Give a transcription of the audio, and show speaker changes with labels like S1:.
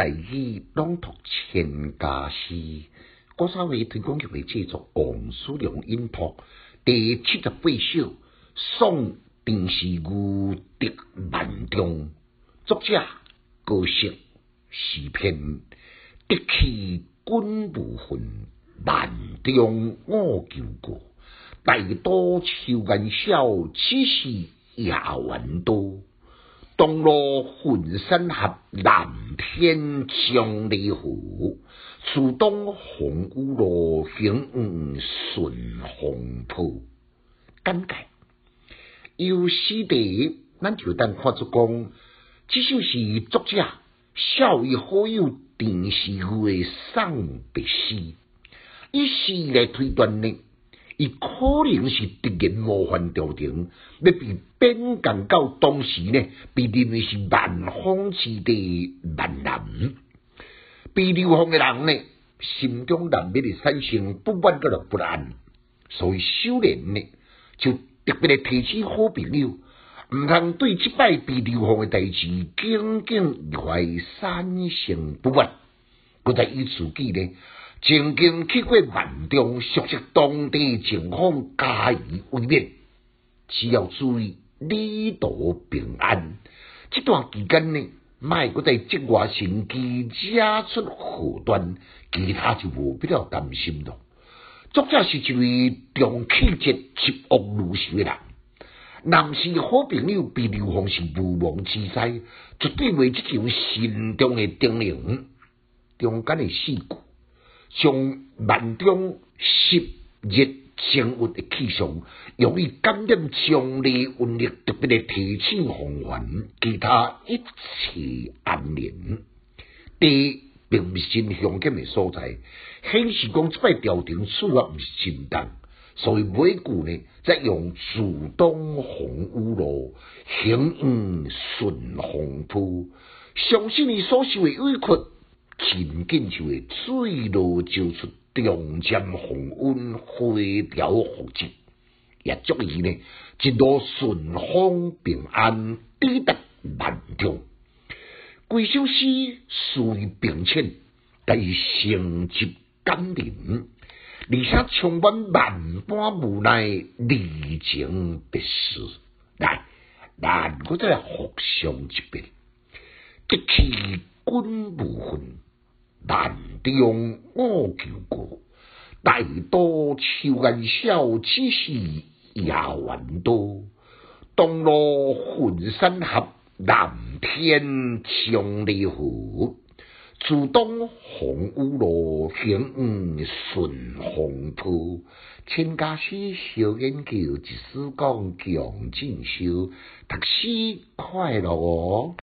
S1: 大义朗读千家诗，郭少伟推广协会制作王叔良音读第七十八首《送丁氏牛得万中》，作者高适诗篇，得气君无恨，万中我求过，大多秋颜笑，此时夜晚多。东落浑山合，南天将离湖。树东红乌罗，行五顺风坡。感慨有诗地，咱就当看出讲，这首是作者孝义好友电视剧的送别诗，以诗来推断呢。伊可能是突然冒犯朝廷，要被贬降到当时呢，被认为是蛮荒之地蛮难，被流放的人呢，心中难免的产生不满个不安，所以修炼呢，就特别的提起好朋友，毋通对即摆被流放的代志耿耿于怀，产生不满，搁在以自己呢。曾经去过万中，熟悉当地情况，加以慰勉。只要注意旅途平安。这段期间呢，卖搁在境外生机，加出祸端，其他就无必要担心咯。作者是一位重气节、极恶如仇的人，男是好朋友被流放是无妄之灾，绝对为这种心中的叮咛。中间的四句。将万中湿热生活的气象，用于感染强烈温力，特别的提醒防范，其他一切安宁。第并不是真凶险的所在，显示讲这摆调停处罚毋是真重，所以每句呢，则用主动红乌路，行雨顺风铺，相信你所受的委屈。紧紧就会水路就出中将红温回调复制，也足以呢，一路顺风平安抵达万众。贵首诗属于并且但是成绩感人，而且充满万般无奈离情别绪。来，咱我再互相一遍，一气君无分。难中我求过，大多秋颜笑，只是夜晚多。东落浑山合，南天长离湖。自东红乌罗，行雨顺风坡。千家诗小研究，一书讲强进修，读书快乐哦。